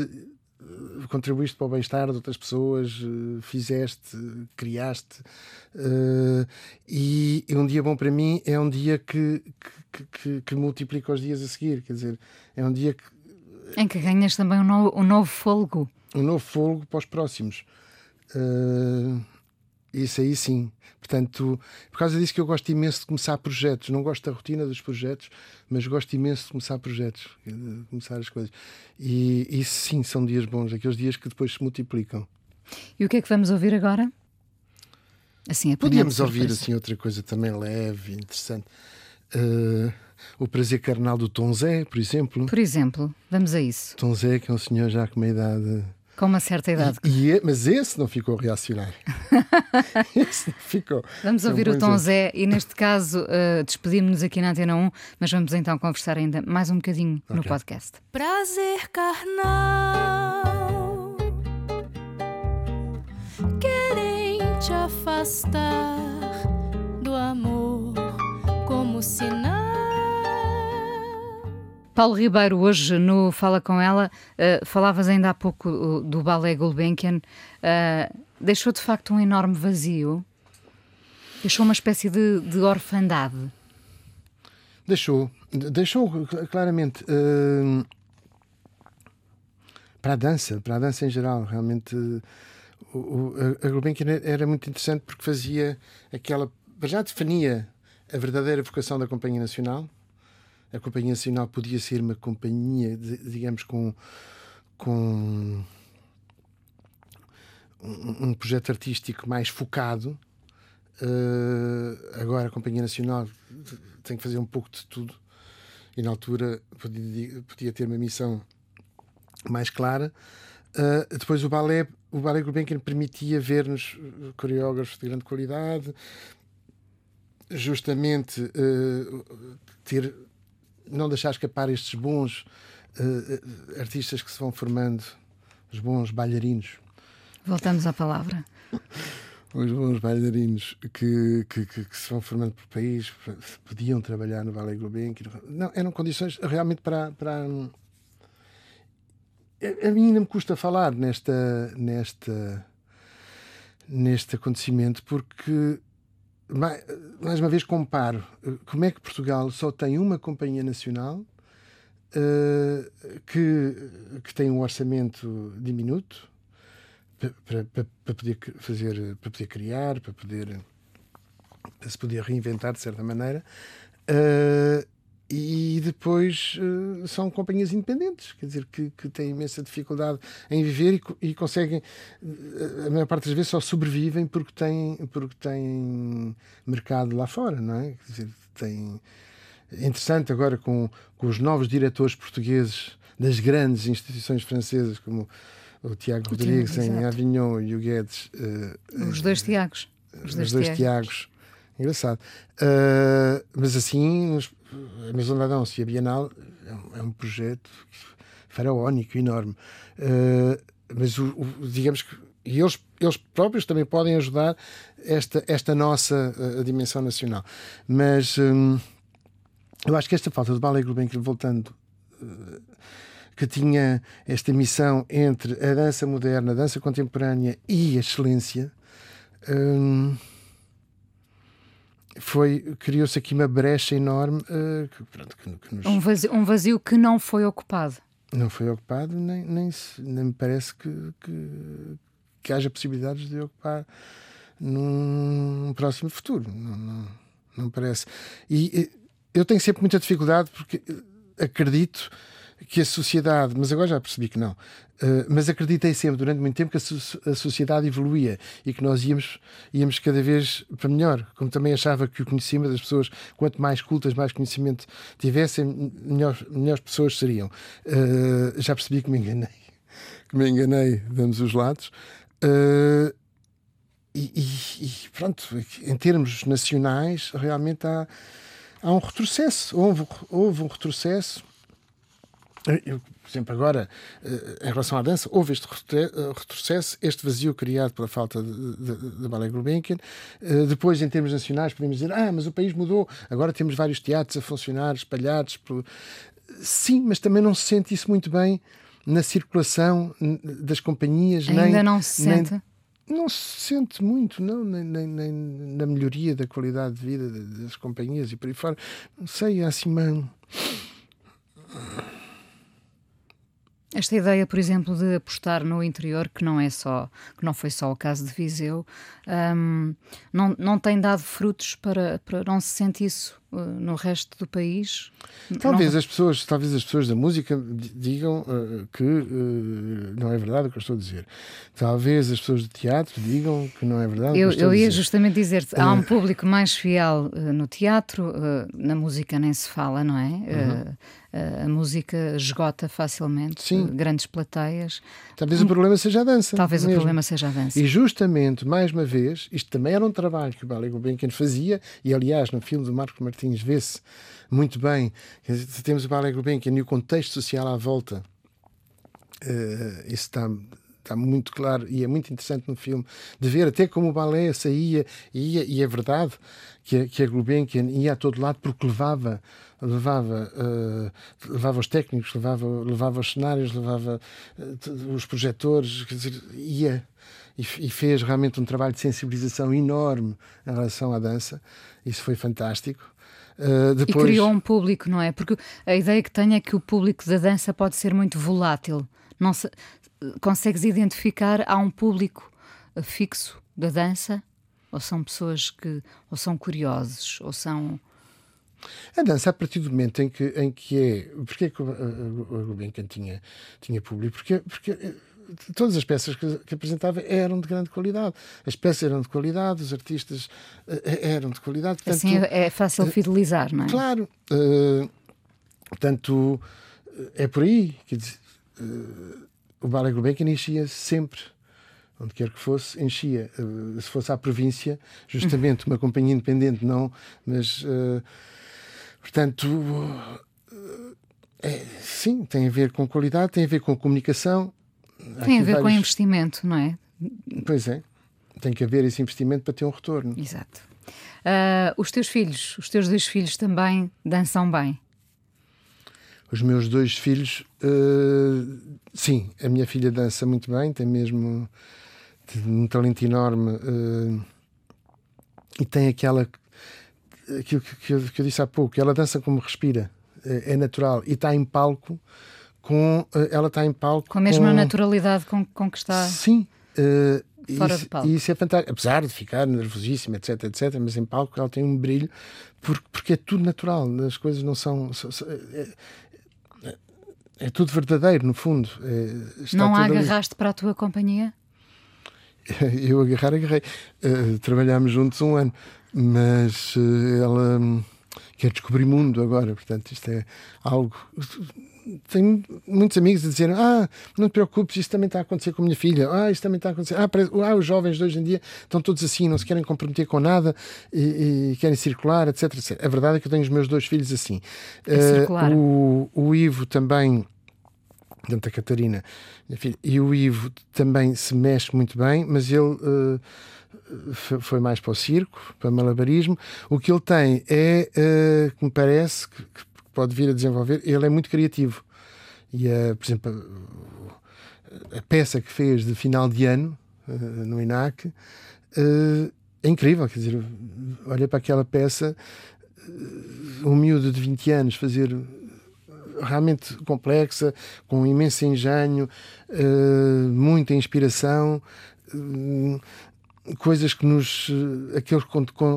[SPEAKER 2] contribuíste para o bem-estar de outras pessoas, fizeste, criaste. Uh, e, e, um dia bom para mim é um dia que, que, que, que, multiplica os dias a seguir. Quer dizer, é um dia que.
[SPEAKER 1] Em que ganhas também um novo, um novo fôlego.
[SPEAKER 2] Um novo fôlego para os próximos. Uh, isso aí sim. Portanto, por causa disso que eu gosto imenso de começar projetos. Não gosto da rotina dos projetos, mas gosto imenso de começar projetos, de começar as coisas. E isso sim são dias bons, aqueles dias que depois se multiplicam.
[SPEAKER 1] E o que é que vamos ouvir agora?
[SPEAKER 2] Assim, Podíamos ouvir assim outra coisa também leve, interessante. Uh, o prazer carnal do Tom Zé, por exemplo.
[SPEAKER 1] Por exemplo, vamos a isso.
[SPEAKER 2] Tom Zé, que é um senhor já com uma idade
[SPEAKER 1] com uma certa idade.
[SPEAKER 2] E, e, mas esse não ficou reacionário. esse não ficou.
[SPEAKER 1] Vamos ouvir o Tom Zé e, neste caso, uh, despedimos-nos aqui na Antena 1, mas vamos então conversar ainda mais um bocadinho okay. no podcast.
[SPEAKER 3] Prazer carnal, querem te afastar do amor como sinal
[SPEAKER 1] Paulo Ribeiro, hoje no Fala Com Ela, uh, falavas ainda há pouco do balé Gulbenkian, uh, deixou de facto um enorme vazio, deixou uma espécie de, de orfandade.
[SPEAKER 2] Deixou, deixou claramente. para a dança, para a dança em geral, realmente. O, o, a Gulbenkian era muito interessante porque fazia aquela. Já definia a verdadeira vocação da Companhia Nacional a Companhia Nacional podia ser uma companhia, digamos, com, com um, um projeto artístico mais focado. Uh, agora a Companhia Nacional tem que fazer um pouco de tudo e na altura podia, podia ter uma missão mais clara. Uh, depois o balé, o balé Gulbenkian permitia ver-nos coreógrafos de grande qualidade, justamente uh, ter não deixar escapar estes bons uh, artistas que se vão formando, os bons bailarinos.
[SPEAKER 1] Voltamos à palavra.
[SPEAKER 2] os bons bailarinos que, que, que, que, se vão formando por país, podiam trabalhar no Ballet Gulbenkian. Não, eram condições realmente para. para a mim ainda me custa falar nesta, nesta, neste acontecimento, porque mais, uma vez comparo como é que Portugal só tem uma companhia nacional uh, que, que tem um orçamento diminuto para, para, para, poder fazer, para poder criar, para poder para se poder reinventar de certa maneira. Uh, e depois uh, são companhias independentes, quer dizer, que, que têm imensa dificuldade em viver e, e, conseguem, a maior parte das vezes, só sobrevivem porque têm, porque têm mercado lá fora, não é? Quer dizer, têm. É interessante agora com, com os novos diretores portugueses das grandes instituições francesas, como o Tiago Rodrigues em Avignon e o Guedes.
[SPEAKER 1] Uh, os dois Tiagos.
[SPEAKER 2] Os dois, os dois Tiagos. Engraçado. Uh, mas assim, a Maison da Dança e a Bienal é um, é um projeto faraónico, enorme. Uh, mas o, o, digamos que e eles, eles próprios também podem ajudar esta, esta nossa uh, dimensão nacional. Mas um, eu acho que esta falta de Ballet Gulbenkian, voltando, uh, que tinha esta missão entre a dança moderna, a dança contemporânea e a excelência, um, foi criou-se aqui uma brecha enorme uh, que, pronto, que,
[SPEAKER 1] que nos... um, vazio, um vazio que não foi ocupado.
[SPEAKER 2] não foi ocupado nem, nem, nem me parece que, que, que haja possibilidades de ocupar num próximo futuro. Não, não, não parece. E eu tenho sempre muita dificuldade porque acredito que a sociedade, mas agora já percebi que não, uh, mas acreditei sempre durante muito tempo que a, so a, sociedade evoluía e que nós íamos, íamos cada vez para melhor. Como também achava que o conhecimento das pessoas, quanto mais cultas, mais conhecimento tivessem, melhor, melhores pessoas seriam. Uh, já percebi que me enganei, que me enganei, damos os lados. Uh, e, e, e, pronto, em termos nacionais, realmente há, há um retrocesso. Houve, houve um retrocesso eu, por exemplo, agora, eh, em relação à dança, houve este eh, retrocesso, este vazio criado pela falta de Ballet Gulbenkian. Eh, depois, em termos nacionais, podemos dizer: ah, mas o país mudou, agora temos vários teatros a funcionar, espalhados. Por... Sim, mas também não se sente isso muito bem na circulação das companhias.
[SPEAKER 1] Ainda
[SPEAKER 2] nem,
[SPEAKER 1] não se
[SPEAKER 2] nem,
[SPEAKER 1] sente?
[SPEAKER 2] Não se sente muito, não, nem, nem, nem, na melhoria da qualidade de vida das companhias e por aí fora. Não sei, há assim uma
[SPEAKER 1] esta ideia, por exemplo, de apostar no interior, que não é só, que não foi só o caso de Viseu, um, não, não tem dado frutos para, para não se sente isso uh, no resto do país?
[SPEAKER 2] Talvez não... as pessoas, talvez as pessoas da música digam uh, que uh, não é verdade o que eu estou a dizer. Talvez as pessoas do teatro digam que não é verdade.
[SPEAKER 1] Eu,
[SPEAKER 2] eu,
[SPEAKER 1] ia justamente dizer há um público mais fiel uh, no teatro, uh, na música nem se fala, não é? Uhum. a música esgota facilmente
[SPEAKER 2] Sim.
[SPEAKER 1] grandes plateias.
[SPEAKER 2] Talvez o problema seja a dança.
[SPEAKER 1] Talvez mesmo. o problema seja a dança.
[SPEAKER 2] E justamente, mais uma vez, isto também era um trabalho que o Ballet Gulbenkian fazia, e aliás, no filme do Marco Martins vê-se muito bem. Temos o Ballet Gulbenkian e o contexto social à volta. Uh, isso está está muito claro e é muito interessante no filme de ver até como o balé saía ia, e é verdade que que a Gulbenkian ia a todo lado porque levava levava uh, levava os técnicos levava levava os cenários levava uh, os projetores quer dizer ia e, e, fez realmente um trabalho de sensibilização enorme em relação à dança. Isso foi fantástico.
[SPEAKER 1] Uh, depois... E criou um público, não é? Porque a ideia que tenho é que o público da dança pode ser muito volátil. Não se... Consegues identificar há um público fixo da dança? Ou são pessoas que ou são curiosos, ou são
[SPEAKER 2] a dança, a partir do momento em que, em que é. Porquê que o Gulbenkian tinha, tinha público? Porque, porque todas as peças que, que, apresentava eram de grande qualidade. As peças eram de qualidade, os artistas uh, eram de qualidade.
[SPEAKER 1] Portanto, assim é, é fácil fidelizar, não é?
[SPEAKER 2] Claro. Uh, portanto, é por aí. Dizer, uh, o Ballet Gulbenkian enchia sempre. Onde quer que fosse, enchia. se fosse à província, justamente uma companhia independente, não, mas. portanto. É, sim, tem a ver com qualidade, tem a ver com comunicação,
[SPEAKER 1] tem a ver vários... com investimento, não é?
[SPEAKER 2] Pois é. Tem que haver esse investimento para ter um retorno.
[SPEAKER 1] Exato. Uh, os teus filhos, os teus dois filhos também dançam bem?
[SPEAKER 2] Os meus dois filhos, uh, sim, a minha filha dança muito bem, tem mesmo, um talento enorme uh, e tem aquela aquilo que, que, eu, que, eu, disse há pouco, ela dança como respira, é, é natural e está em palco com ela está em palco
[SPEAKER 1] com a mesma com... naturalidade com, com que está.
[SPEAKER 2] Sim. Uh,
[SPEAKER 1] Fora
[SPEAKER 2] isso,
[SPEAKER 1] de palco.
[SPEAKER 2] Isso é fantástico, apesar de ficar nervosíssima, etc, etc, mas em palco ela tem um brilho porque, porque é tudo natural, as coisas não são. É, é, é tudo verdadeiro, no fundo. É,
[SPEAKER 1] não a agarraste ali. para a tua companhia?
[SPEAKER 2] Eu agarrar, agarrei. Uh, trabalhámos juntos um ano, mas uh, ela hum, quer descobrir mundo agora, portanto, isto é algo tenho muitos amigos a dizer: Ah, não te preocupes, isso também está a acontecer com a minha filha. Ah, isso também está a acontecer. Ah, parece, ah os jovens de hoje em dia estão todos assim, não se querem comprometer com nada e, e querem circular, etc, etc. A verdade é que eu tenho os meus dois filhos assim. Uh, o, o Ivo também. Portanto, a Catarina e o Ivo também se mexe muito bem, mas ele uh, foi mais para o circo, para o malabarismo. O que ele tem é, uh, que me parece, que, que pode vir a desenvolver, ele é muito criativo. E, uh, por exemplo, a, a, peça que fez de final de ano uh, no INAC uh, é incrível. Quer dizer, olha para aquela peça, um miúdo de 20 anos fazer realmente complexa, com um imenso engenho, muita inspiração coisas que nos. Eh, aqueles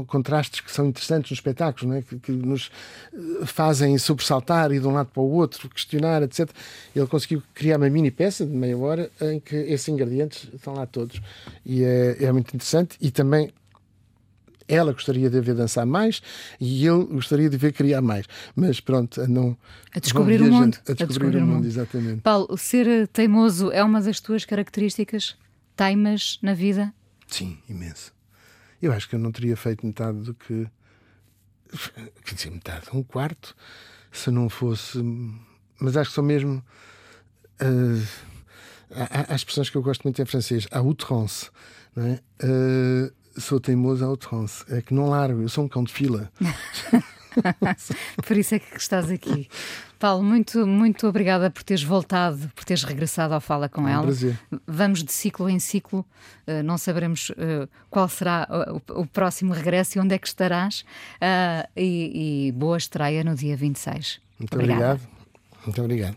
[SPEAKER 2] contrastes que são interessantes nos espetáculos, não é? que, que, nos eh, fazem sobressaltar e de um lado para o outro, questionar, etc. Ele conseguiu criar uma mini peça de meia hora em que esses ingredientes estão lá todos. E é, é muito interessante. E também ela gostaria de ver dançar mais e ele gostaria de ver criar mais. Mas pronto, a não.
[SPEAKER 1] A descobrir o mundo.
[SPEAKER 2] A descobrir, a descobrir o mundo, exatamente.
[SPEAKER 1] Paulo, ser teimoso é uma das tuas características? Teimas na vida?
[SPEAKER 2] Sim, imenso. Eu acho que eu não teria feito metade do que. Quer dizer, metade, um quarto, se não fosse. Mas acho que sou mesmo. Uh, há, há expressões que eu gosto muito em francês, a outrance, não é? Uh, sou teimoso a outrance, é que não largo, eu sou um cão de fila.
[SPEAKER 1] Por isso é que estás aqui. Paulo, muito, muito obrigada por teres voltado, por teres regressado ao Fala com
[SPEAKER 2] é um
[SPEAKER 1] ela.
[SPEAKER 2] Prazer.
[SPEAKER 1] Vamos de ciclo em ciclo, uh, não saberemos uh, qual será o, o, próximo regresso e onde é que estarás. Uh, e, e, boa estreia no dia 26.
[SPEAKER 2] Muito Obrigada. obrigado. Muito obrigado